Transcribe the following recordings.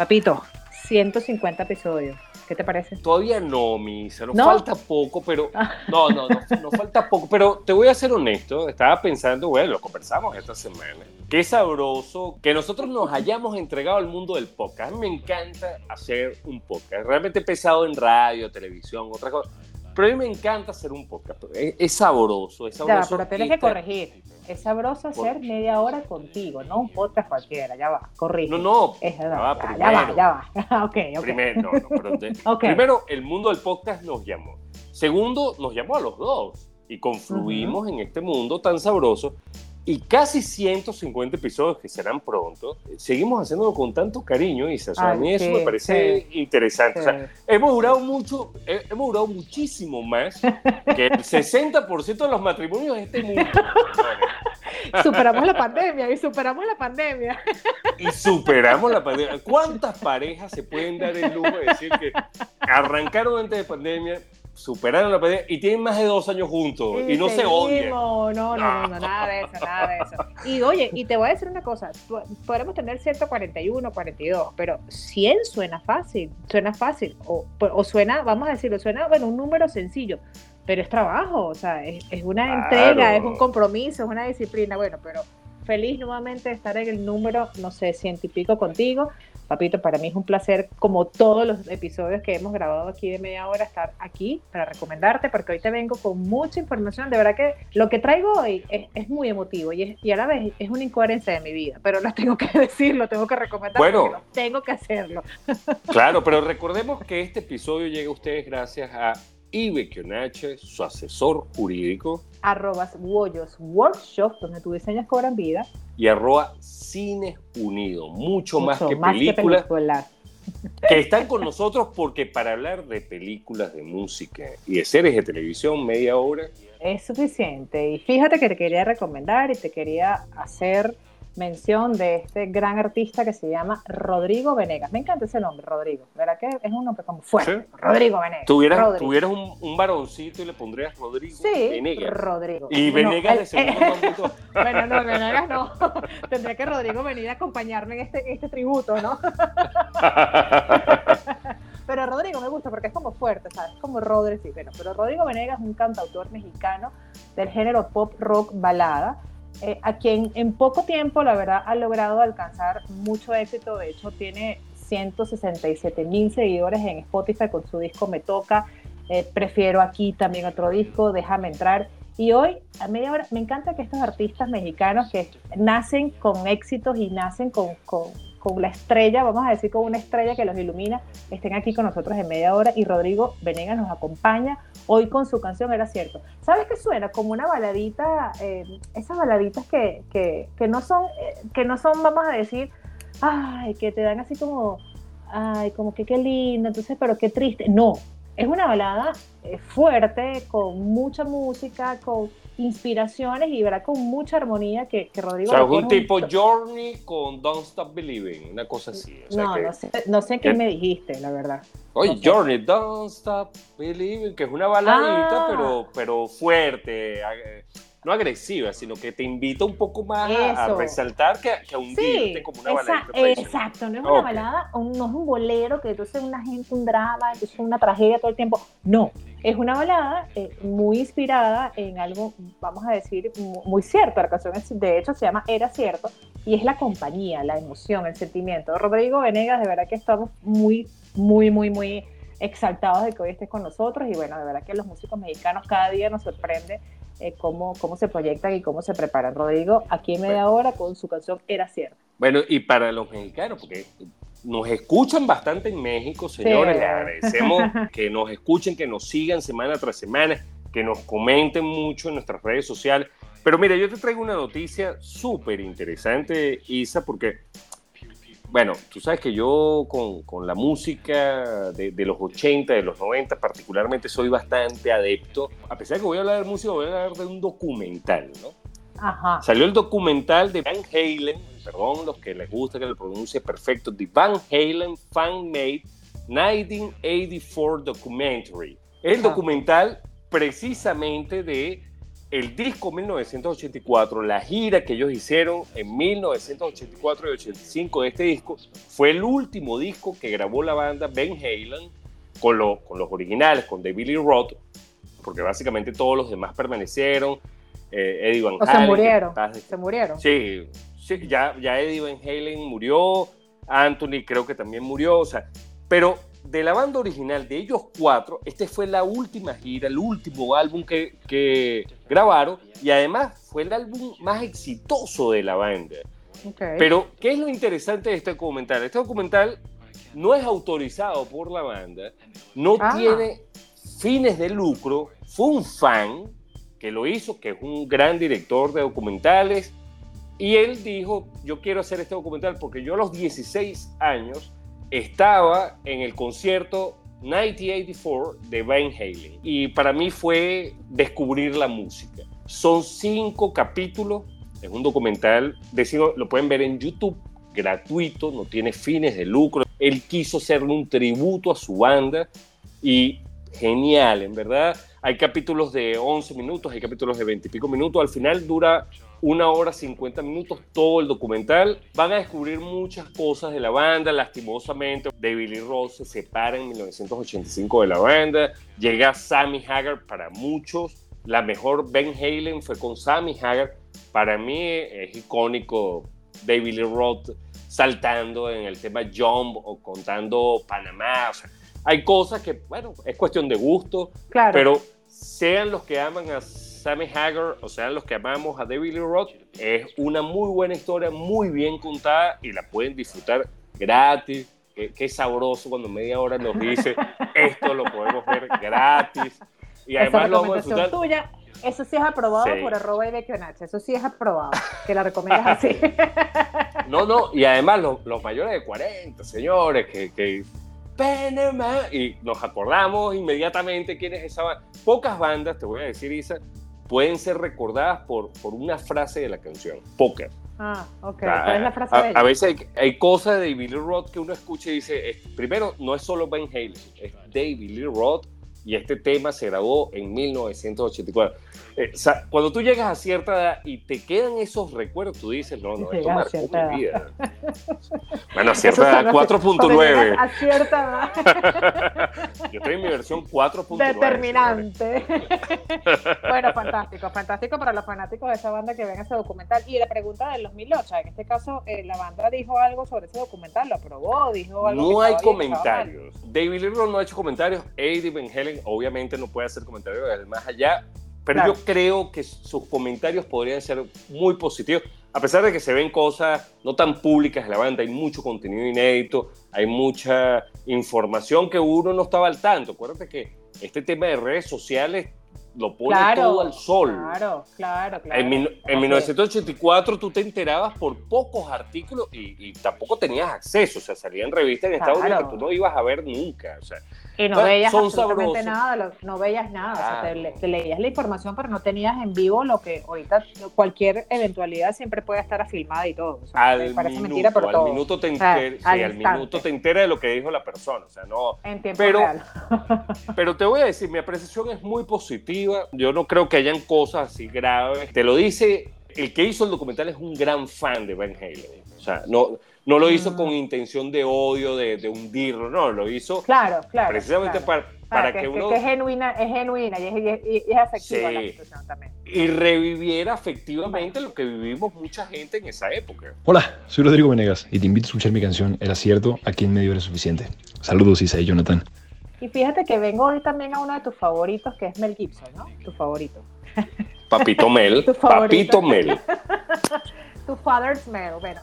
Papito, 150 episodios. ¿Qué te parece? Todavía no, Misa, nos falta poco, pero no, no, no, nos falta poco, pero te voy a ser honesto, estaba pensando, bueno, lo conversamos esta semana, qué sabroso que nosotros nos hayamos entregado al mundo del podcast. A mí me encanta hacer un podcast, realmente he pesado en radio, televisión, otra cosa, pero a mí me encanta hacer un podcast, es, sabroso, es sabroso. Ya, pero tienes que corregir. Es sabroso hacer media hora contigo, no un podcast cualquiera, ya va, corrige. No, no, ya, va, ya, va, ya va, okay, okay. Primero, no, no, primero, el mundo del podcast nos llamó. Segundo, nos llamó a los dos. Y confluimos en este mundo tan sabroso y casi 150 episodios que serán pronto, seguimos haciéndolo con tanto cariño y a mí eso me parece interesante. O sea, hemos durado mucho, hemos durado muchísimo más que el 60% de los matrimonios de este mundo. superamos la pandemia y superamos la pandemia. Y superamos la pandemia. ¿Cuántas parejas se pueden dar el lujo de decir que arrancaron antes de pandemia, superaron la pandemia y tienen más de dos años juntos y, no se odian. No, no, no, no, nada de eso, nada de eso. Y oye, y te voy a decir una cosa, podemos tener 141, 42, pero 100 suena fácil, suena fácil, o, o suena, vamos a decirlo, suena, bueno, un número sencillo, pero es trabajo, o sea, es, es una entrega, es un compromiso, es una disciplina, bueno, pero feliz nuevamente de estar en el número, no sé, ciento y pico contigo. Papito, para mí es un placer, como todos los episodios que hemos grabado aquí de media hora, estar aquí para recomendarte, porque hoy te vengo con mucha información. De verdad que lo que traigo hoy es, muy emotivo y, y, a la vez es una incoherencia de mi vida, pero lo tengo que decir, lo tengo que recomendar, bueno, tengo que hacerlo. Claro, pero recordemos que este episodio llega a ustedes gracias a Ibe Kionache, su asesor jurídico. Arrobas Woyos Workshop, donde tus diseños cobran vida. Y arroba Cines Unido, mucho, más, que, películas, que están con nosotros porque para hablar de películas, de música y de series de televisión, media hora. Es suficiente. Y fíjate que te quería recomendar y te quería hacer mención de este gran artista que se llama Rodrigo Venegas. Me encanta ese nombre, Rodrigo. ¿Verdad que es un nombre como fuerte? Rodrigo Venegas. ¿Tuvieras, tuvieras un, un, varoncito y le pondrías Rodrigo sí, Venegas. Rodrigo. Y Venegas de segundo nombre. bueno, no, Venegas no. Tendría que Rodrigo venir a acompañarme en este, este tributo, ¿no? pero Rodrigo me gusta porque es como fuerte, ¿sabes? Como Rodrigo, sí, pero, pero Rodrigo Venegas es un cantautor mexicano del género pop rock balada eh, a quien en poco tiempo, la verdad, ha logrado alcanzar mucho éxito. De hecho, tiene 167 mil seguidores en Spotify con su disco Me Toca. Eh, prefiero aquí también otro disco, Déjame entrar. Y hoy, a media hora, me encanta que estos artistas mexicanos que nacen con éxitos y nacen con, con con la estrella, vamos a decir con una estrella que los ilumina, estén aquí con nosotros en media hora y Rodrigo Venegas nos acompaña hoy con su canción Era Cierto. ¿Sabes qué suena? Como una baladita, eh, esas baladitas que, que, que, no son, eh, que no son, vamos a decir, ay, que te dan así como, ay, como que qué lindo, entonces, pero qué triste. No, es una balada eh, fuerte, con mucha música, con inspiraciones y verá con mucha armonía que, que Rodrigo. O sea, algún tipo Journey con Don't Stop Believing, una cosa así. no, no sé, no sé qué me dijiste, la verdad. Oye, Journey, Don't Stop Believing, que es una baladita, ah. pero, pero fuerte no agresiva, sino que te invita un poco más a, resaltar que, a hundirte como una balada. Exacto, no es una balada, no es un bolero que entonces una gente, un drama, entonces una tragedia todo el tiempo. No, es una balada eh, muy inspirada en algo, vamos a decir, muy cierto. La canción, de hecho, se llama Era Cierto y es la compañía, la emoción, el sentimiento. Rodrigo Venegas, de verdad que estamos muy, muy, muy, muy exaltados de que hoy estés con nosotros y bueno, de verdad que los músicos mexicanos cada día nos sorprende eh, cómo, cómo se proyectan y cómo se preparan. Rodrigo, aquí en media hora con su canción Era Cierto. Bueno, y para los mexicanos, porque nos escuchan bastante en México, señores, les agradecemos que nos escuchen, que nos sigan semana tras semana, que nos comenten mucho en nuestras redes sociales. Pero mira, yo te traigo una noticia súper interesante, Isa, porque, bueno, tú sabes que yo con, con la música de, de, los 80, de los 90 particularmente, soy bastante adepto. A pesar de que voy a hablar de música, voy a hablar de un documental, ¿no? Ajá. Salió el documental de Van Halen, perdón, los que les gusta que lo pronuncie perfecto, The Van Halen Fan Made 1984 Documentary. El documental precisamente de el disco 1984, la gira que ellos hicieron en 1984 y 85 de este disco, fue el último disco que grabó la banda Van Halen con, con los originales, con David Lee Roth, porque básicamente todos los demás permanecieron. Eh, Eddie Van o Halen. se murieron. Se murieron. Sí, sí ya, ya Eddie Van Halen murió, Anthony creo que también murió, o sea, pero de la banda original, de ellos cuatro, este fue la última gira, el último álbum que, que grabaron y además fue el álbum más exitoso de la banda. Okay. Pero, ¿qué es lo interesante de este documental? Este documental no es autorizado por la banda, no Ah. tiene fines de lucro, fue un fan que lo hizo, que es un gran director de documentales, y él dijo, yo quiero hacer este documental porque yo a los 16 años estaba en el concierto 1984 de Van Halen y para mí fue descubrir la música. Son cinco capítulos, es un documental, decido, lo pueden ver en YouTube, gratuito, no tiene fines de lucro. Él quiso hacerle un tributo a su banda y genial, en verdad. Hay capítulos de 11 minutos, hay capítulos de 20 y pico minutos. Al final dura una hora 50 minutos todo el documental. Van a descubrir muchas cosas de la banda. Lastimosamente, David Lee Roth se separa en 1985 de la banda. Llega Sammy Hagar para muchos. La mejor Ben Halen fue con Sammy Hagar. Para mí es icónico David Lee Roth saltando en el tema Jump o contando Panamá. O sea, hay cosas que, bueno, es cuestión de gusto, Claro. pero sean los que aman a Sammy Hagar o sean los que amamos a David Lee Roth, es una muy buena historia, muy bien contada y la pueden disfrutar gratis. Qué, qué sabroso cuando media hora nos dice esto lo podemos ver gratis. Y Esa además lo vamos a disfrutar. tuya, eso sí es aprobado Sí. por arroba y eso sí es aprobado, que la recomiendas así. No, no, y además los, los mayores de 40, señores, que, que y nos acordamos inmediatamente quién es esa banda. Pocas bandas, te voy a decir, Isa, pueden ser recordadas por, por una frase de la canción. Pocas. ah, ok. Ah, ¿Cuál es la frase a, de a ella? veces hay, hay cosas de David Lee Roth que uno escucha y dice, primero, no es solo Van Halen, es David Lee Roth y este tema se grabó en 1984. Eh, o sea, cuando tú llegas a cierta edad y te quedan esos recuerdos, tú dices, no, no, esto marcó mi vida. Bueno, a cierta edad, sonó así, cuando llegas 4.9. A cierta edad. Yo estoy en mi versión 4.9. señores. Determinante. bueno, fantástico, fantástico para los fanáticos de esa banda que ven ese documental. Y la pregunta del 2008, en este caso, eh, la banda dijo algo sobre ese documental, lo aprobó, dijo algo. No hay comentarios. David Lee Roth no ha hecho comentarios. Eddie Van Obviamente no puede hacer comentarios del más allá. Pero Claro. yo creo que sus comentarios podrían ser muy positivos. A pesar de que se ven cosas no tan públicas de la banda, hay mucho contenido inédito, hay mucha información que uno no estaba al tanto. Acuérdate que este tema de redes sociales lo pone Claro, todo al sol. Claro, claro, claro. En, en Así es. 1984 tú te enterabas por pocos artículos y, y tampoco tenías acceso, o sea, salían revistas en Estados Unidos que tú no ibas a ver nunca, o sea, Y no veías absolutamente nada, no veías nada, o sea, te, le- te leías la información, pero no tenías en vivo lo que ahorita cualquier eventualidad siempre puede estar filmada y todo. O sea, me al parece minuto, mentira, pero al todo. minuto te O sea, enter- sí, al al instante. minuto te enteras de lo que dijo la persona, o sea, no, En tiempo pero- real. pero te voy a decir, mi apreciación es muy positiva, yo no creo que hayan cosas así graves, te lo dice, el que hizo el documental es un gran fan de Van Halen, o sea, no, no lo hizo Mm. con intención de odio, de, de hundirlo, no, lo hizo Claro, claro. precisamente claro. para, para Claro, que, uno... que es genuina, es genuina y es, y es- y es afectiva Sí. la situación también. y reviviera efectivamente lo que vivimos mucha gente en esa época. Hola, soy Rodrigo Venegas y te invito a escuchar mi canción Era cierto, aquí en medio era suficiente. Saludos Isa y Jonathan. Y fíjate que vengo hoy también a uno de tus favoritos, que es Mel Gibson, ¿no? Tu favorito. Papito Mel, Tu favorito. Papito Mel. Tu Father's Mel, bueno.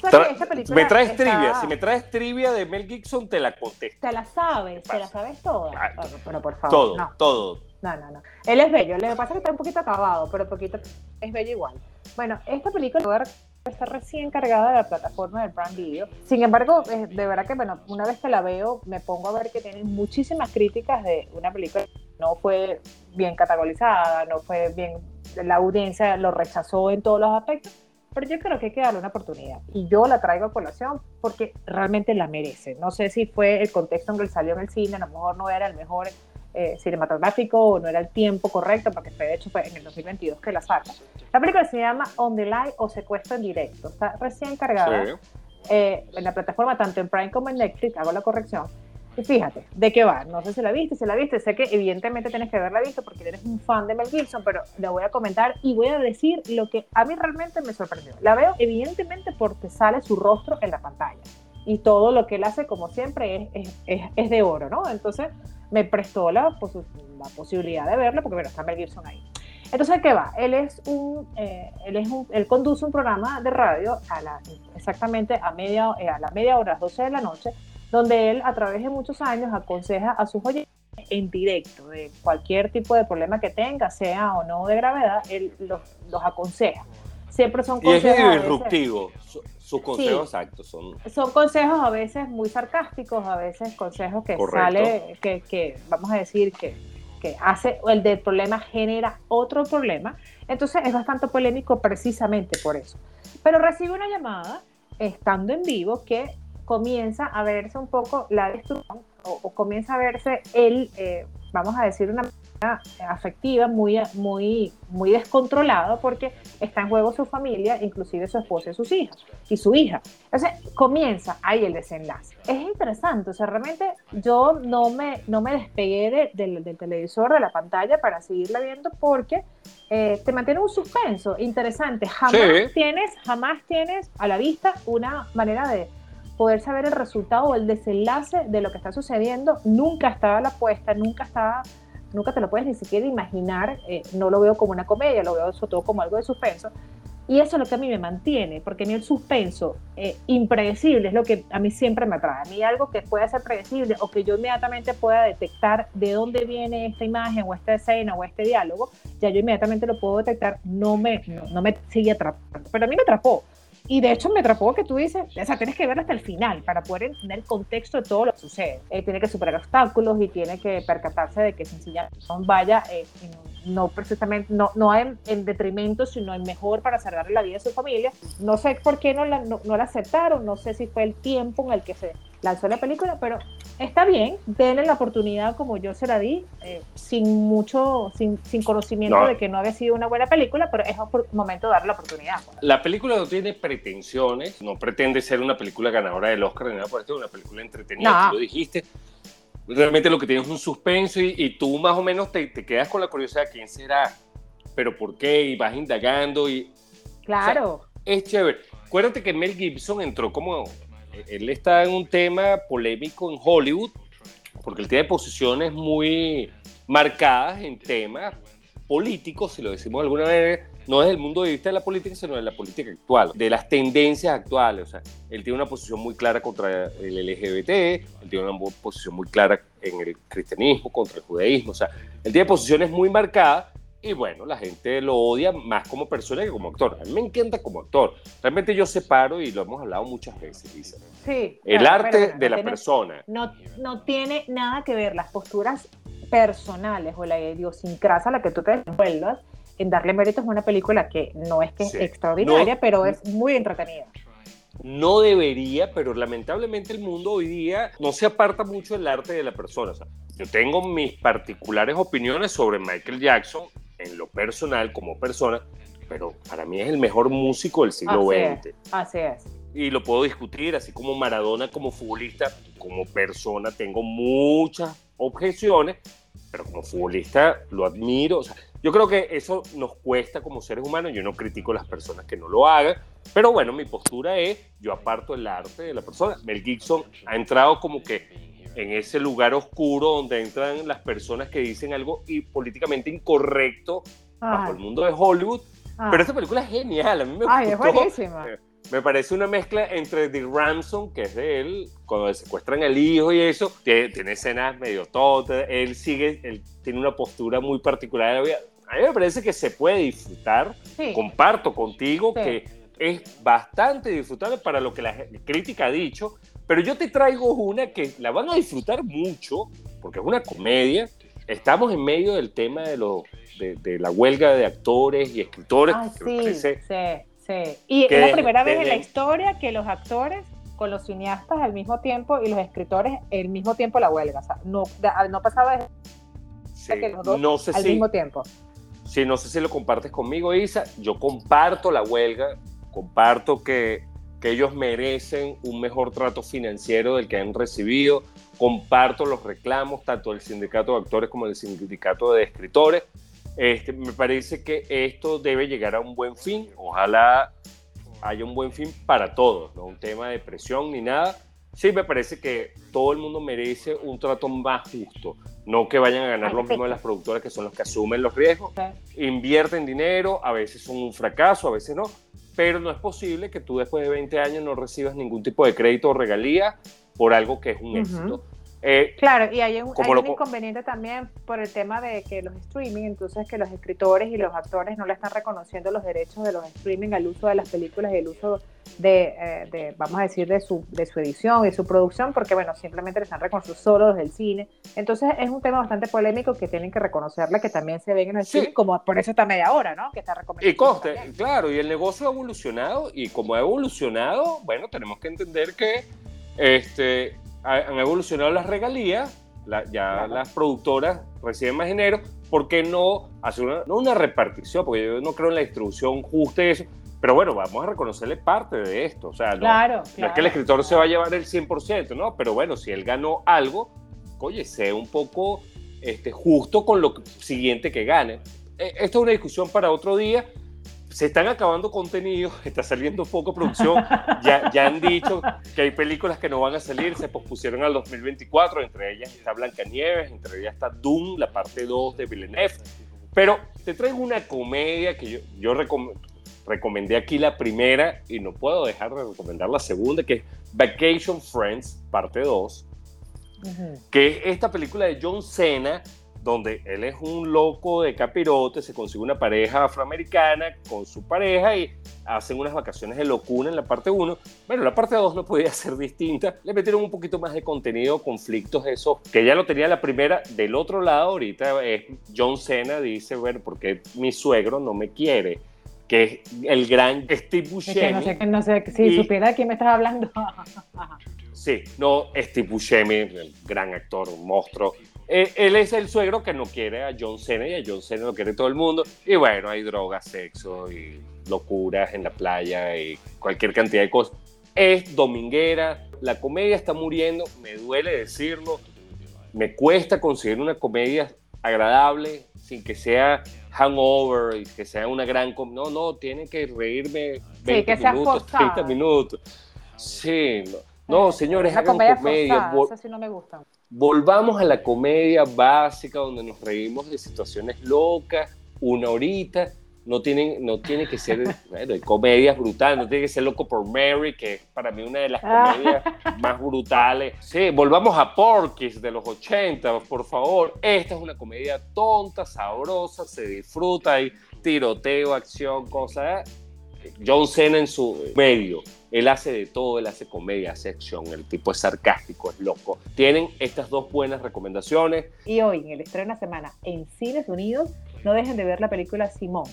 ¿sabes Tra- me traes está- trivia, si me traes trivia de Mel Gibson te la contesto. Te la sabes, te la sabes toda. Ah, Bueno, pero por favor, Todo, no. todo, No, no, no. Él es bello. Lo que pasa es que está un poquito acabado, pero poquito es bello igual. Bueno, esta película está recién cargada de la plataforma del Prime Video. Sin embargo, de verdad que, bueno, una vez que la veo, me pongo a ver que tienen muchísimas críticas de una película que no fue bien categorizada, no fue bien, la audiencia lo rechazó en todos los aspectos, pero yo creo que hay que darle una oportunidad. Y yo la traigo a colación porque realmente la merece. No sé si fue el contexto en que salió en el cine, a lo mejor no era el mejor eh, cinematográfico o no era el tiempo correcto, porque fue, de hecho fue en el 2022 que la saca. La película se llama On the Line o Secuestro en Directo. Está recién cargada eh, en la plataforma, tanto en Prime como en Netflix, hago la corrección. Y fíjate, ¿de qué va? No sé si la viste, si la viste, sé que evidentemente tienes que haberla visto porque eres un fan de Mel Gibson, pero la voy a comentar y voy a decir lo que a mí realmente me sorprendió. La veo evidentemente porque sale su rostro en la pantalla y todo lo que él hace, como siempre, es, es, es de oro, ¿no? Entonces, me prestó la, la posibilidad de verlo, porque bueno, está Mel Gibson ahí. Entonces, ¿qué va? Él es un, eh, él es un, él conduce un programa de radio a la, exactamente a media, eh, a la media hora, a las 12 de la noche, donde él a través de muchos años aconseja a sus oyentes en directo de cualquier tipo de problema que tenga, sea o no de gravedad, él los, los aconseja. Siempre son consejos. Y es disruptivo. Sus consejos exactos son. Son consejos a veces muy sarcásticos, a veces consejos que sale, que, que, vamos a decir que, que hace, el del problema genera otro problema. Entonces es bastante polémico precisamente por eso. Pero recibe una llamada, estando en vivo, que comienza a verse un poco la destrucción o, comienza a verse el, eh, vamos a decir, una afectiva, muy, muy, muy descontrolado porque está en juego su familia, inclusive su esposa y sus hijos y su hija. Entonces comienza ahí el desenlace. Es interesante, o sea, realmente yo no me, no me despegué del, televisor, de la pantalla para seguirla viendo porque eh, te mantiene un suspenso interesante. Jamás tienes, jamás tienes a la vista una manera de poder saber el resultado o el desenlace de lo que está sucediendo. Nunca estaba la apuesta, nunca estaba nunca te lo puedes ni siquiera imaginar, eh, no lo veo como una comedia, lo veo sobre todo como algo de suspenso. Y eso es lo que a mí me mantiene, porque a el suspenso eh, impredecible es lo que a mí siempre me atrae. A mí algo que pueda ser predecible o que yo inmediatamente pueda detectar de dónde viene esta imagen o esta escena o este diálogo, ya yo inmediatamente lo puedo detectar, no me, no me sigue atrapando. Pero a mí me atrapó. Y de hecho me atrapó que tú dices, o sea, tienes que ver hasta el final para poder entender el contexto de todo lo que sucede. Eh, tiene que superar obstáculos y tiene que percatarse de que sencillamente no vaya, eh, no precisamente, no, no en, en, detrimento, sino en mejor para salvarle la vida a su familia. No sé por qué no la, no, no la aceptaron, no sé si fue el tiempo en el que se lanzó la película, pero está bien, denle la oportunidad como yo se la di, eh, sin mucho, sin, sin conocimiento de que no había sido una buena película, pero es momento de darle la oportunidad. Pues. La película no tiene pretensiones, no pretende ser una película ganadora del Oscar ni nada por esto, es una película entretenida, no. lo dijiste. Realmente lo que tiene es un suspenso y, tú más o menos te, te, quedas con la curiosidad, ¿quién será? ¿Pero por qué? Y vas indagando y... Claro. es chévere. Acuérdate que Mel Gibson entró como él está en un tema polémico en Hollywood, porque él tiene posiciones muy marcadas en temas políticos, si lo decimos de alguna manera, no desde el mundo de vista de la política, sino de la política actual, de las tendencias actuales. O sea, él tiene una posición muy clara contra el LGBT, él tiene una posición muy clara en el cristianismo, contra el judaísmo. O sea, él tiene posiciones muy marcadas y bueno, la gente lo odia más como persona que como actor. A mí me encanta como actor. Realmente yo separo, y lo hemos hablado muchas veces, Lisa. Sí. El arte de la persona. No, no tiene nada que ver las posturas personales o la idiosincrasia a la que tú te envuelvas en darle méritos a una película que no es que es extraordinaria, pero es muy entretenida. No debería, pero lamentablemente el mundo hoy día no se aparta mucho del arte de la persona. O sea, yo tengo mis particulares opiniones sobre Michael Jackson en lo personal como persona, pero para mí es el mejor músico del siglo XX. así es. Y lo puedo discutir, así como Maradona como futbolista, como persona tengo muchas objeciones, pero como futbolista lo admiro. O sea, yo creo que eso nos cuesta como seres humanos, yo no critico a las personas que no lo hagan, pero bueno, mi postura es, yo aparto el arte de la persona. Mel Gibson ha entrado como que en ese lugar oscuro donde entran las personas que dicen algo y políticamente incorrecto bajo el mundo de Hollywood. Pero esta película es genial, a mí me Ay, es buenísima. Me parece una mezcla entre The Ransom, que es de él, cuando secuestran al hijo y eso, que tiene escenas medio totas, él sigue, él tiene una postura muy particular. A mí me parece que se puede disfrutar. Comparto contigo que es bastante disfrutable para lo que la crítica ha dicho, pero yo te traigo una que la van a disfrutar mucho, porque es una comedia. Estamos en medio del tema de, lo, de, la huelga de actores y escritores. Ah, sí, sí, sí. Y es la primera vez en la historia que los actores con los cineastas al mismo tiempo y los escritores al mismo tiempo la huelga. O sea, no, no pasaba de que los dos no sé al mismo tiempo. Sí, no sé si lo compartes conmigo, Isa. Yo comparto la huelga, comparto que, que ellos merecen un mejor trato financiero del que han recibido. Comparto los reclamos, tanto del sindicato de actores como del sindicato de escritores. Este, me parece que esto debe llegar a un buen fin. Ojalá haya un buen fin para todos, no un tema de presión ni nada. Sí, me parece que todo el mundo merece un trato más justo, no que vayan a ganar lo mismo de las productoras que son los que asumen los riesgos, invierten dinero, a veces son un fracaso, a veces no, pero no es posible que tú después de 20 años no recibas ningún tipo de crédito o regalía por algo que es un éxito. Eh, claro, y hay un, inconveniente también por el tema de que los streaming, entonces que los escritores y los actores no le están reconociendo los derechos de los streaming al uso de las películas y el uso de, eh, vamos a decir, de su, de su edición y su producción, porque bueno, simplemente le están reconociendo solo desde el cine. Entonces es un tema bastante polémico que tienen que reconocerle que también se ven en el cine, como por eso está media hora, ¿no? Que está recomendando. Y coste, claro, y el negocio ha evolucionado, y como ha evolucionado, bueno, tenemos que entender que este han evolucionado las regalías, ya las productoras reciben más dinero, ¿por qué no hacer una, no una repartición? Porque yo no creo en la distribución justa y eso, pero bueno, vamos a reconocerle parte de esto, o sea, no, claro, es que el escritor se va a llevar el 100%, ¿no? Pero bueno, si él ganó algo, oye, sea un poco este, justo con lo siguiente que gane. E, esta es una discusión para otro día, se están acabando contenidos, está saliendo poco producción. Ya, ya han dicho que hay películas que no van a salir, se pospusieron al 2024, entre ellas está Blancanieves, entre ellas está Doom, la parte 2 de Villeneuve. Pero te traigo una comedia que yo, yo recomendé aquí la primera y no puedo dejar de recomendar la segunda, que es Vacation Friends, parte 2, que es esta película de John Cena donde él es un loco de capirote, se consigue una pareja afroamericana con su pareja y hacen unas vacaciones de locura en la parte 1. Bueno, la parte 2 no podía ser distinta. Le metieron un poquito más de contenido, conflictos esos, que ya lo tenía la primera. Del otro lado, ahorita es John Cena dice, bueno, porque mi suegro no me quiere que es el gran Steve Buscemi. no sé, no sé si supiera de quién me estás hablando. sí, no, Steve Buscemi, el gran actor, un monstruo, eh, él es el suegro que no quiere a John Cena y a John Cena lo quiere todo el mundo. Y bueno, hay drogas, sexo y locuras en la playa y cualquier cantidad de cosas. Es dominguera, la comedia está muriendo, me duele decirlo. Me cuesta conseguir una comedia agradable sin que sea hangover y que sea una gran... No, no, tiene que reírme 20 minutos, 30 minutos. Sí, no, no señores, hagan comedia. comedia. sí no me gusta volvamos a la comedia básica donde nos reímos de situaciones locas, una horita. No, tienen, no tiene que ser, bueno, hay comedias brutales, no tiene que ser Loco por Mary, que es para mí una de las ah. comedias más brutales. Sí, volvamos a Porky's de los 80, por favor. Esta es una comedia tonta, sabrosa, se disfruta, hay tiroteo, acción, cosas. John Cena en su medio. Él hace de todo, él hace comedia, hace acción, el tipo es sarcástico, es loco. Tienen estas dos buenas recomendaciones. Y hoy, en el estreno de la semana en Cines Unidos, no dejen de ver la película Simón.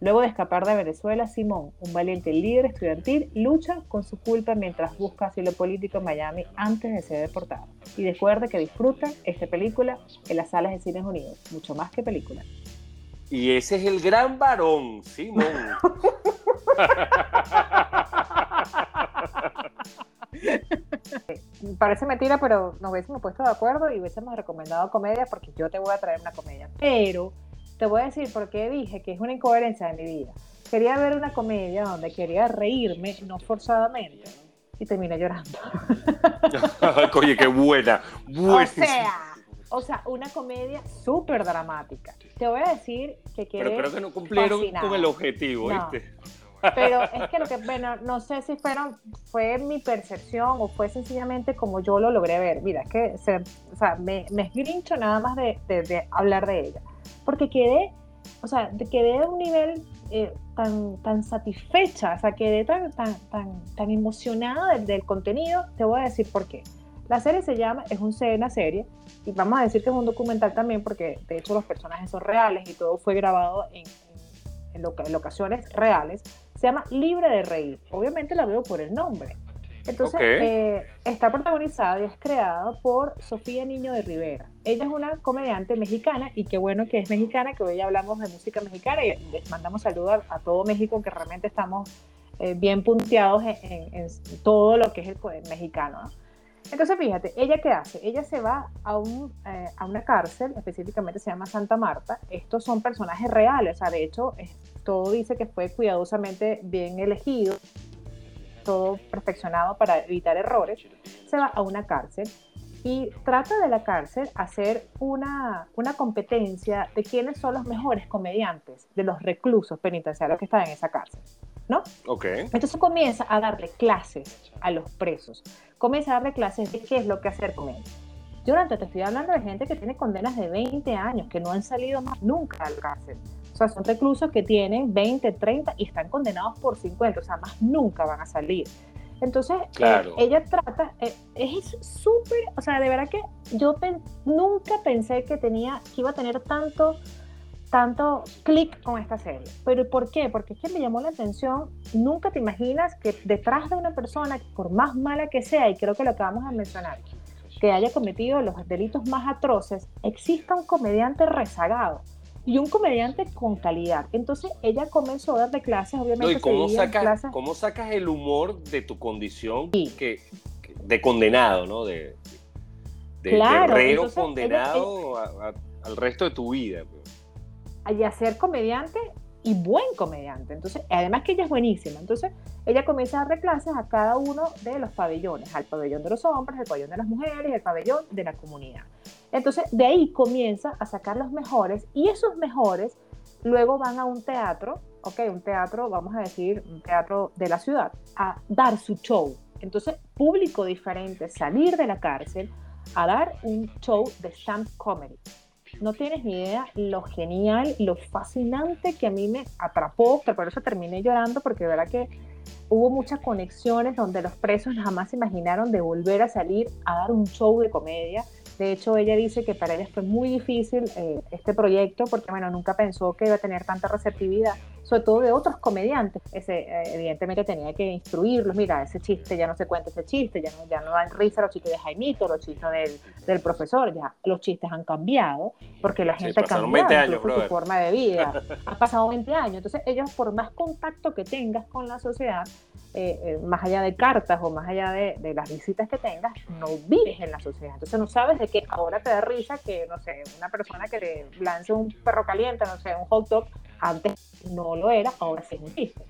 Luego de escapar de Venezuela, Simón, un valiente líder estudiantil, lucha con su culpa mientras busca asilo político en Miami antes de ser deportado. Y recuerde que disfruta esta película en las salas de Cines Unidos, mucho más que película. Y ese es el gran varón, Simón. Parece mentira, pero nos hubiésemos puesto de acuerdo y hubiésemos recomendado comedia porque yo te voy a traer una comedia. Pero te voy a decir por qué dije que es una incoherencia de mi vida. Quería ver una comedia donde quería reírme, no forzadamente, y terminé llorando. Oye, qué buena. O sea, o sea, una comedia súper dramática. Te voy a decir que quedé Pero creo que no cumplieron con el objetivo, ¿viste? Pero es que lo que, bueno, no sé si fueron, fue mi percepción o fue sencillamente como yo lo logré ver. Mira, es que se, o sea, me, me esgrincho nada más de, de, hablar de ella. Porque quedé, o sea, quedé a un nivel eh, tan, tan satisfecha, o sea, quedé tan, tan, tan, tan emocionada del, del, contenido. Te voy a decir por qué. La serie se llama, es un, una serie, y vamos a decir que es un documental también, porque de hecho los personajes son reales y todo fue grabado en, en, en locaciones reales se llama Libre de Reír. Obviamente la veo por el nombre. Entonces, eh, está protagonizada y es creada por Sofía Niño de Rivera. Ella es una comediante mexicana y qué bueno que es mexicana, que hoy hablamos de música mexicana y les mandamos saludos a, todo México, que realmente estamos eh, bien punteados en, todo lo que es el, mexicano. Entonces, fíjate, ¿ella qué hace? Ella se va a, un, eh, a una cárcel, específicamente se llama Santa Marta. Estos son personajes reales, o sea, de hecho, todo dice que fue cuidadosamente bien elegido, todo perfeccionado para evitar errores, se va a una cárcel y trata de la cárcel hacer una, una competencia de quiénes son los mejores comediantes de los reclusos penitenciarios que están en esa cárcel. ¿No? Ok. Entonces comienza a darle clases a los presos. Comienza a darle clases de qué es lo que hacer con ellos. Yo te estoy hablando de gente que tiene condenas de 20 años, que no han salido más nunca a la cárcel sea, son reclusos que tienen 20, 30 y están condenados por 50, o sea, más nunca van a salir. Entonces, eh, ella trata, eh, es súper, o sea, de verdad que yo nunca pensé que tenía, que iba a tener tanto, tanto clic con esta serie. ¿Pero por qué? Porque es que me llamó la atención, nunca te imaginas que detrás de una persona, por más mala que sea, y creo que lo acabamos de mencionar, que haya cometido los delitos más atroces, exista un comediante rezagado y un comediante con calidad. Entonces ella comenzó a darle clases, obviamente. ¿y cómo, sacas, ¿Cómo sacas el humor de tu condición que, de condenado, ¿no? De, de, claro, condenado al resto de tu vida. Y a ser comediante y buen comediante. Entonces, además que ella es buenísima. Entonces, ella comienza a darle clases a cada uno de los pabellones, al pabellón de los hombres, al pabellón de las mujeres al pabellón de la comunidad. Entonces, de ahí comienza a sacar los mejores y esos mejores luego van a un teatro, ok, un teatro, vamos a decir, un teatro de la ciudad, a dar su show. Entonces, público diferente, salir de la cárcel a dar un show de stand comedy. No tienes ni idea lo genial, lo fascinante que a mí me atrapó, que por eso terminé llorando, porque de verdad que hubo muchas conexiones donde los presos jamás se imaginaron de volver a salir a dar un show de comedia de hecho, ella dice que para ella fue muy difícil eh, este proyecto porque, bueno, nunca pensó que iba a tener tanta receptividad, sobre todo de otros comediantes. Ese, eh, evidentemente tenía que instruirlos, mira, ese chiste ya no se cuenta ese chiste, ya no, ya no dan risa los chistes de Jaimito, los chistes del, del profesor, ya los chistes han cambiado porque la gente ha cambiado su forma de vida. ha pasado 20 años, entonces ellos por más contacto que tengas con la sociedad, eh, eh, más allá de cartas o más allá de, de, las visitas que tengas, no vives en la sociedad. Entonces no sabes de qué ahora te da risa que, no sé, una persona que te lance un perro caliente, no sé, un hot dog, antes no lo era, ahora sí es un chiste.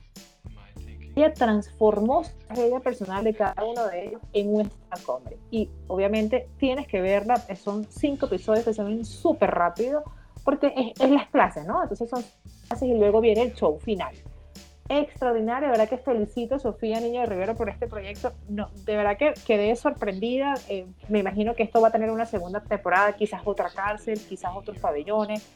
Ella transformó la vida personal de cada uno de ellos en un stand Y obviamente tienes que verla, son cinco episodios que se ven súper rápido, porque es, es las clases, ¿no? Entonces son clases y luego viene el show final extraordinario, de verdad que felicito a Sofía Niño de Rivera por este proyecto. No, de verdad que quedé sorprendida. Eh, me imagino que esto va a tener una segunda temporada, quizás otra cárcel, quizás otros pabellones.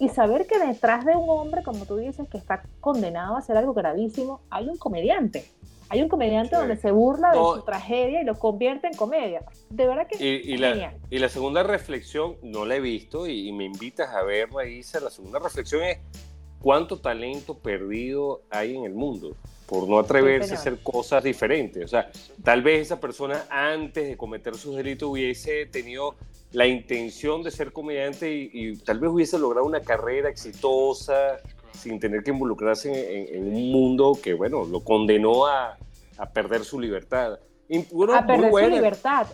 Y saber que detrás de un hombre, como tú dices, que está condenado a hacer algo gravísimo, hay un comediante. Hay un comediante donde se burla de su tragedia y lo convierte en comedia. De verdad que y, y la, y la segunda reflexión, no la he visto y, me invitas a verla, Isa. La segunda reflexión es cuánto talento perdido hay en el mundo por no atreverse a hacer cosas diferentes. O sea, tal vez esa persona antes de cometer sus delitos hubiese tenido la intención de ser comediante y, tal vez hubiese logrado una carrera exitosa sin tener que involucrarse en, un mundo que, bueno, lo condenó a, perder su libertad. a perder su libertad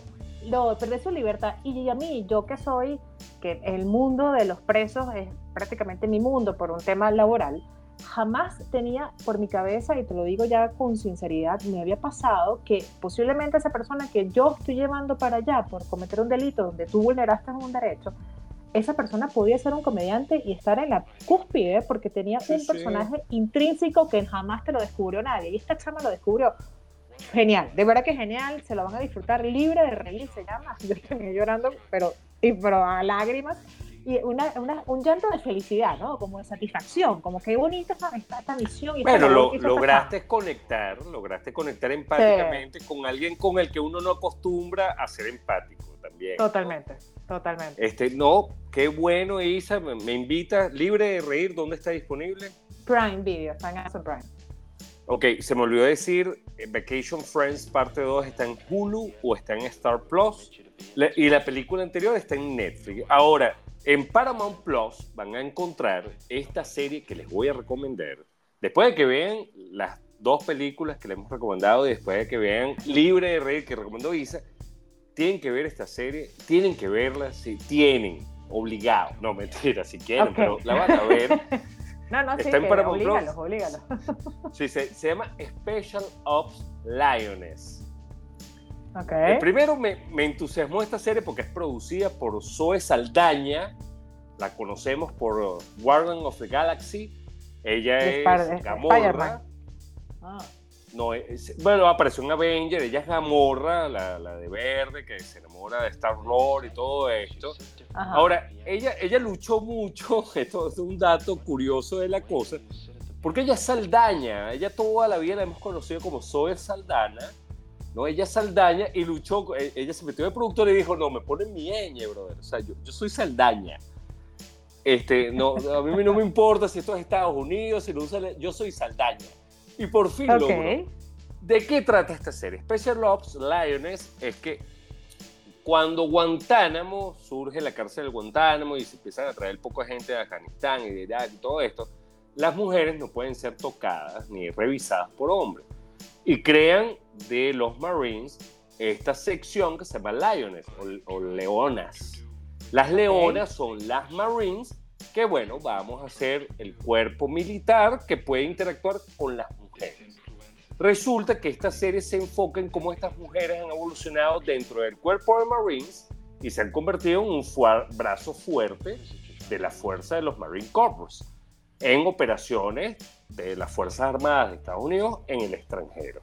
lo, perder su libertad. Y a mí, yo que soy, que el mundo de los presos es prácticamente mi mundo por un tema laboral, jamás tenía por mi cabeza, y te lo digo ya con sinceridad, me había pasado que posiblemente esa persona que yo estoy llevando para allá por cometer un delito donde tú vulneraste un derecho, esa persona podía ser un comediante y estar en la cúspide porque tenía un personaje intrínseco que jamás te lo descubrió nadie. Y esta chama lo descubrió. Genial, de verdad que genial, se lo van a disfrutar libre de reír, se llama. Yo estoy llorando, pero, pero a lágrimas y una, una, un llanto de felicidad, ¿no? Como de satisfacción, como que bonita esta, esta misión. Y bueno, lo, lograste conectar, lograste conectar empáticamente con alguien con el que uno no acostumbra a ser empático también. Totalmente, totalmente. Este, no, qué bueno, Isa, me, invita, libre de reír, ¿dónde está disponible? Prime Video, está en Amazon Prime. Ok, se me olvidó decir, eh, Vacation Friends parte 2 está en Hulu o está en Star Plus y la película anterior está en Netflix. Ahora, en Paramount Plus van a encontrar esta serie que les voy a recomendar. Después de que vean las dos películas que les hemos recomendado y después de que vean Libre de Reír que recomendó Isa, tienen que ver esta serie, tienen que verla, si tienen, obligado. No, mentira, si quieren, pero la van a ver. no, no, Está sí, en Paramount Plus. Sí, se, se llama Special Ops Lioness. El primero me, me, entusiasmó esta serie porque es producida por Zoe Saldaña, la conocemos por Guardian of the Galaxy, ella es Gamorra. Ah. No, bueno, apareció en Avenger, ella es Gamorra, la, la, de verde, que se enamora de Star-Lord y todo esto. Ahora, ella, ella luchó mucho, esto es un dato curioso de la cosa, porque ella es Saldaña, ella toda la vida la hemos conocido como Zoe Saldana, ¿no? Ella es Saldaña y luchó, e, ella se metió de productor y dijo, no, me ponen mi ñ, brother, o sea, yo, yo soy Saldaña. Este, no, a mí no me importa si esto es Estados Unidos, si lo usa, yo soy Saldaña. Y por fin okay. ¿De qué trata esta serie? Special Ops Lioness es que cuando Guantánamo surge la cárcel de Guantánamo y se empiezan a traer poca gente de Afganistán y de Irak y todo esto, las mujeres no pueden ser tocadas ni revisadas por hombres y crean de los Marines esta sección que se llama Lioness o, Leonas. Las leonas son las Marines que, bueno, vamos a hacer el cuerpo militar que puede interactuar con las mujeres. Resulta que esta serie se enfoca en cómo estas mujeres han evolucionado dentro del cuerpo de Marines y se han convertido en un brazo fuerte de la fuerza de los Marine Corps en operaciones de las Fuerzas Armadas de Estados Unidos en el extranjero.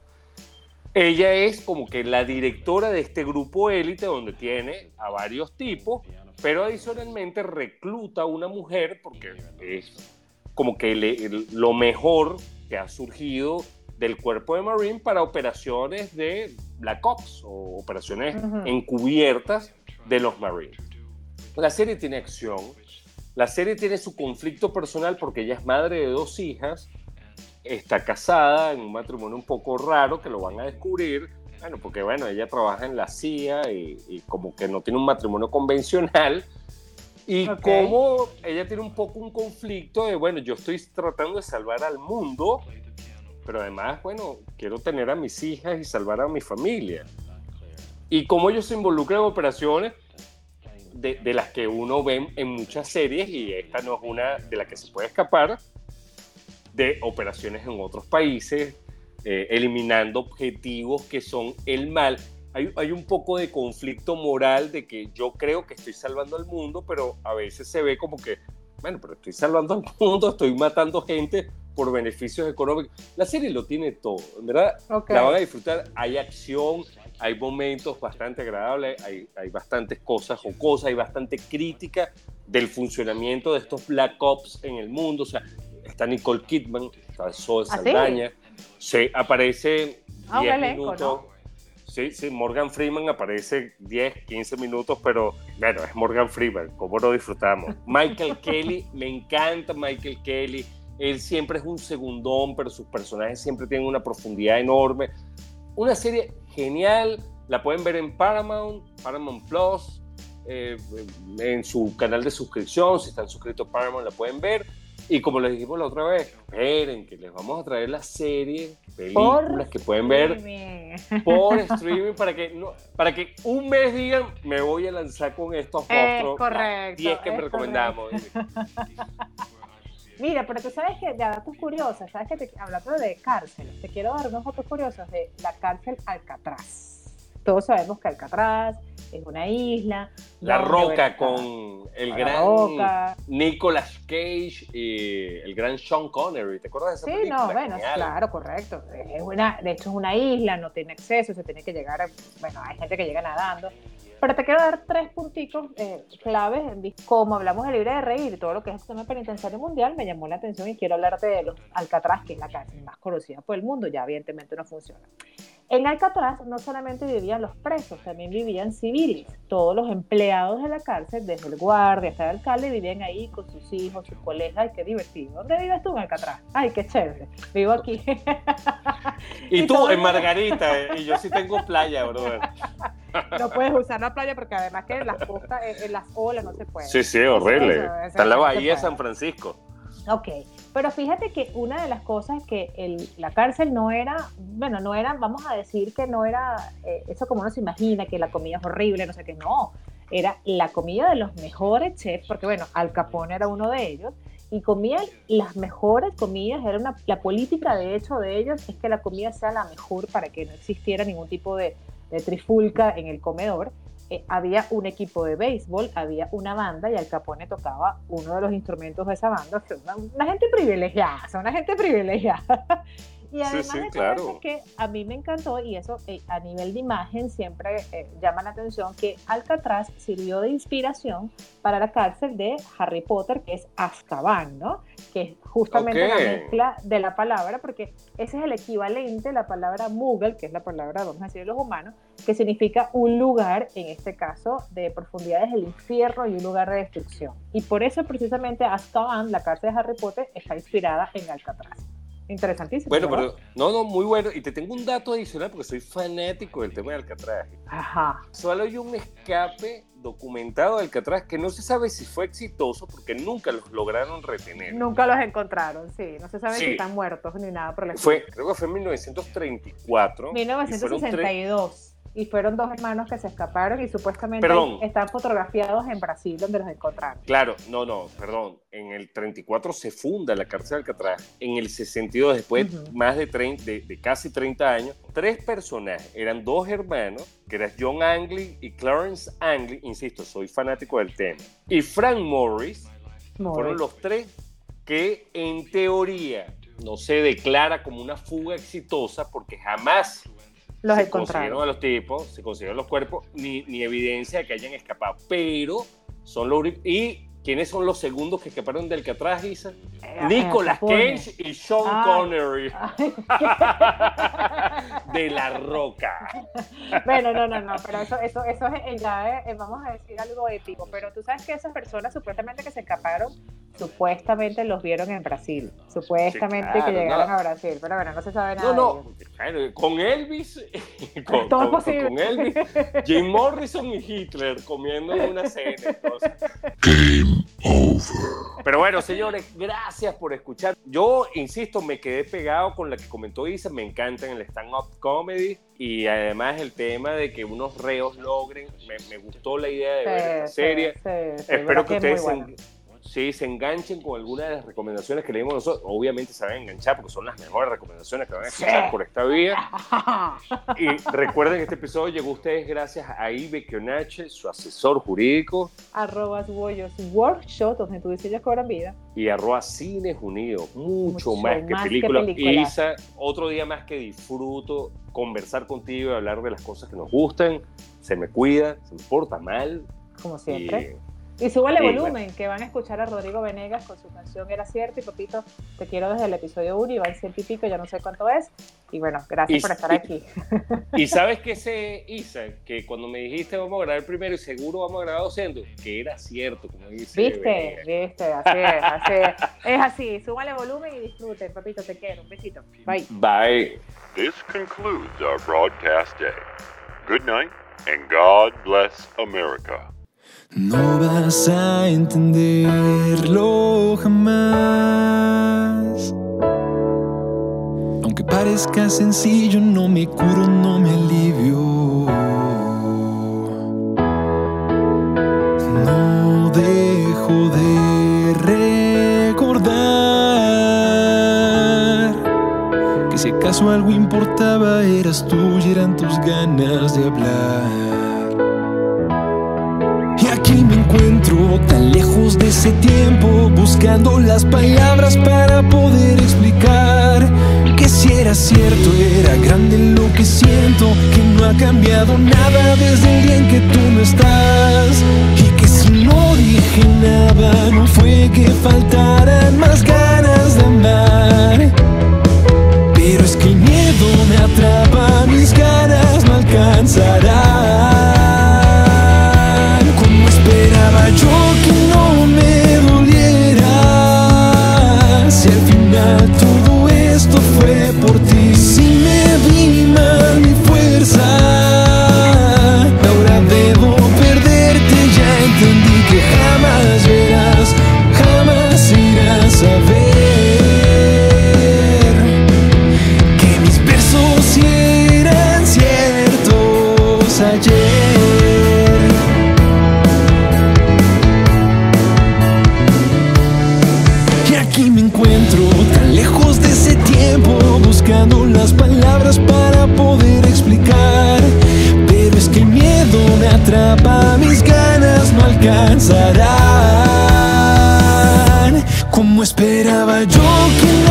Ella es como que la directora de este grupo élite donde tiene a varios tipos, pero adicionalmente recluta a una mujer porque es como que lo mejor que ha surgido del cuerpo de Marine para operaciones de Black Ops o operaciones encubiertas de los Marines. La serie tiene acción, la serie tiene su conflicto personal porque ella es madre de dos hijas, está casada en un matrimonio un poco raro que lo van a descubrir. Bueno, porque bueno, ella trabaja en la CIA y, como que no tiene un matrimonio convencional. Y como ella tiene un poco un conflicto de, bueno, yo estoy tratando de salvar al mundo, pero además, bueno, quiero tener a mis hijas y salvar a mi familia. Y como ellos se involucran en operaciones de, las que uno ve en muchas series y esta no es una de las que se puede escapar, de operaciones en otros países, eh, eliminando objetivos que son el mal. Hay, hay, un poco de conflicto moral de que yo creo que estoy salvando al mundo, pero a veces se ve como que, bueno, pero estoy salvando al mundo, estoy matando gente por beneficios económicos. La serie lo tiene todo, ¿verdad? La van a disfrutar, hay acción, hay momentos bastante agradables, hay, hay bastantes cosas o cosas, hay bastante crítica del funcionamiento de estos Black Ops en el mundo. O sea, está Nicole Kidman, está Zoe ¿Ah, Saldaña, aparece 10 ah, minutos. Sí, sí, Morgan Freeman aparece 10, 15 minutos, pero bueno, es Morgan Freeman, ¿cómo lo disfrutamos? Michael Kelly, me encanta Michael Kelly, él siempre es un segundón, pero sus personajes siempre tienen una profundidad enorme. Una serie genial, la pueden ver en Paramount, Paramount Plus, eh, en su canal de suscripción, si están suscritos a Paramount la pueden ver. Y como les dijimos la otra vez, esperen que les vamos a traer la serie, películas que pueden ver por streaming para que, no, para que un mes digan, me voy a lanzar con estos otros correcto, 10 que me recomendamos. Mira, pero tú sabes que, de datos curiosos, sabes que te, hablando de cárceles, te quiero dar unos datos curiosos de la cárcel Alcatraz. Todos sabemos que Alcatraz es una isla. La Roca con el gran Nicolas Cage y el gran Sean Connery. ¿Te acuerdas de esa película? Sí, no, bueno, claro, correcto. Es una, de hecho es una isla, no tiene acceso, se tiene que llegar, bueno, hay gente que llega nadando. Pero te quiero dar tres puntitos eh, claves. Como hablamos de libre de reír y todo lo que es el sistema penitenciario mundial, me llamó la atención y quiero hablarte de los Alcatraz, que es la cárcel más conocida por el mundo. Ya evidentemente no funciona. En Alcatraz no solamente vivían los presos, también vivían civiles. Todos los empleados de la cárcel, desde el guardia hasta el alcalde, vivían ahí con sus hijos, sus colegas. ¡Ay, qué divertido! ¿Dónde vives tú en Alcatraz? ¡Ay, qué chévere! Vivo aquí. y, tú en Margarita, eh, y yo sí tengo playa, brother. No puedes usar la playa porque además que en las costas, en las olas no se puede. Sí, sí, horrible. Está en la bahía de San Francisco. Ok, pero fíjate que una de las cosas que el, la cárcel no era, bueno, no era, vamos a decir que no era eh, eso como uno se imagina, que la comida es horrible, no sé qué, no, era la comida de los mejores chefs, porque bueno, Al Capone era uno de ellos, y comían las mejores comidas, era una, la política de hecho de ellos es que la comida sea la mejor para que no existiera ningún tipo de, de trifulca en el comedor. Eh, había un equipo de béisbol, había una banda y Al Capone tocaba uno de los instrumentos de esa banda. Una, una gente privilegiada, una gente privilegiada. Y además de que a mí me encantó, y eso eh, a nivel de imagen siempre eh, llama la atención, que Alcatraz sirvió de inspiración para la cárcel de Harry Potter, que es Azkaban, ¿no? Que es justamente la mezcla de la palabra, porque ese es el equivalente, la palabra Moogle, que es la palabra, vamos a decir, de los humanos, que significa un lugar, en este caso, de profundidades del infierno y un lugar de destrucción. Y por eso precisamente Azkaban, la cárcel de Harry Potter, está inspirada en Alcatraz. Interesantísimo. Bueno, pero no, no, muy bueno. Y te tengo un dato adicional porque soy fanático del tema de Alcatraz. Ajá. Solo hay un escape documentado de Alcatraz que no se sabe si fue exitoso porque nunca los lograron retener. Nunca los encontraron, sí. No se sabe si están muertos ni nada por el Fue, creo que fue en 1934. 1962 y fueron dos hermanos que se escaparon y supuestamente están fotografiados en Brasil donde los encontraron. Claro, no, no, perdón. En el 34 se funda la cárcel de Alcatraz. En el 62, después más de, de, casi 30 años, tres personajes, eran dos hermanos, que eran John Angley y Clarence Angley, insisto, soy fanático del tema, y Frank Morris, Morris. fueron los tres que en teoría no se declara como una fuga exitosa porque jamás los se consiguieron a los tipos, se consiguieron los cuerpos, ni, ni evidencia de que hayan escapado. Pero son los y ¿Quiénes son los segundos que escaparon del Alcatraz, Isa? Eh, Nicolas Cage y Sean Connery. de la roca. Bueno, no, no, no, pero eso, eso, eso es ya, eh, vamos a decir algo épico. Pero tú sabes que esas personas supuestamente que se escaparon, supuestamente los vieron en Brasil. Supuestamente que llegaron a Brasil. Pero bueno, no se sabe nada. No, no, con Elvis, con, Todo con, con, Elvis, Jim Morrison y Hitler comiendo una cena. Entonces. Pero bueno, señores, gracias por escuchar. Yo, insisto, me quedé pegado con la que comentó Isa, me encanta en el stand-up comedy y además el tema de que unos reos logren, me, gustó la idea de ver la serie. Espero que ustedes sí, se enganchen con alguna de las recomendaciones que leímos nosotros. Obviamente se van a enganchar porque son las mejores recomendaciones que van a escuchar por esta vía. y recuerden que este episodio llegó a ustedes gracias a Ibe Kionache, su asesor jurídico. Arroba Workshop, donde tú diseñas cobran vida. Y arroba Cines Unidos, mucho, más, que películas. Y Isa, otro día más que disfruto conversar contigo y hablar de las cosas que nos gustan. Se me cuida, se me porta mal. Como siempre. Y súbale volumen, que van a escuchar a Rodrigo Venegas con su canción Era Cierto y Papito, te quiero desde el episodio 1 y va en ciento y pico, ya no sé cuánto es. Y bueno, gracias por estar aquí. Y sabes que se Isa, que cuando me dijiste vamos a grabar primero y seguro vamos a grabar siendo, que era cierto, como dice. Viste, viste, así es, así es. Es así, súbale volumen y disfruten, Papito, te quiero. Un besito. Bye. Bye. This concludes our broadcast day. Good night and God bless America. No vas a entenderlo jamás. Aunque parezca sencillo, no me curo, no me alivio. No dejo de recordar que si acaso algo importaba eras tú y eran tus ganas de hablar encuentro tan lejos de ese tiempo, buscando las palabras para poder explicar que si era cierto, era grande lo que siento, que no ha cambiado nada desde el día en que tú no estás, y que si no dije nada, no fue que faltaran más ganas de amar, pero es que el miedo me atrapa, mis ganas no alcanzarán. buscando las palabras para poder explicar. Pero es que el miedo me atrapa, mis ganas no alcanzarán. Como esperaba yo que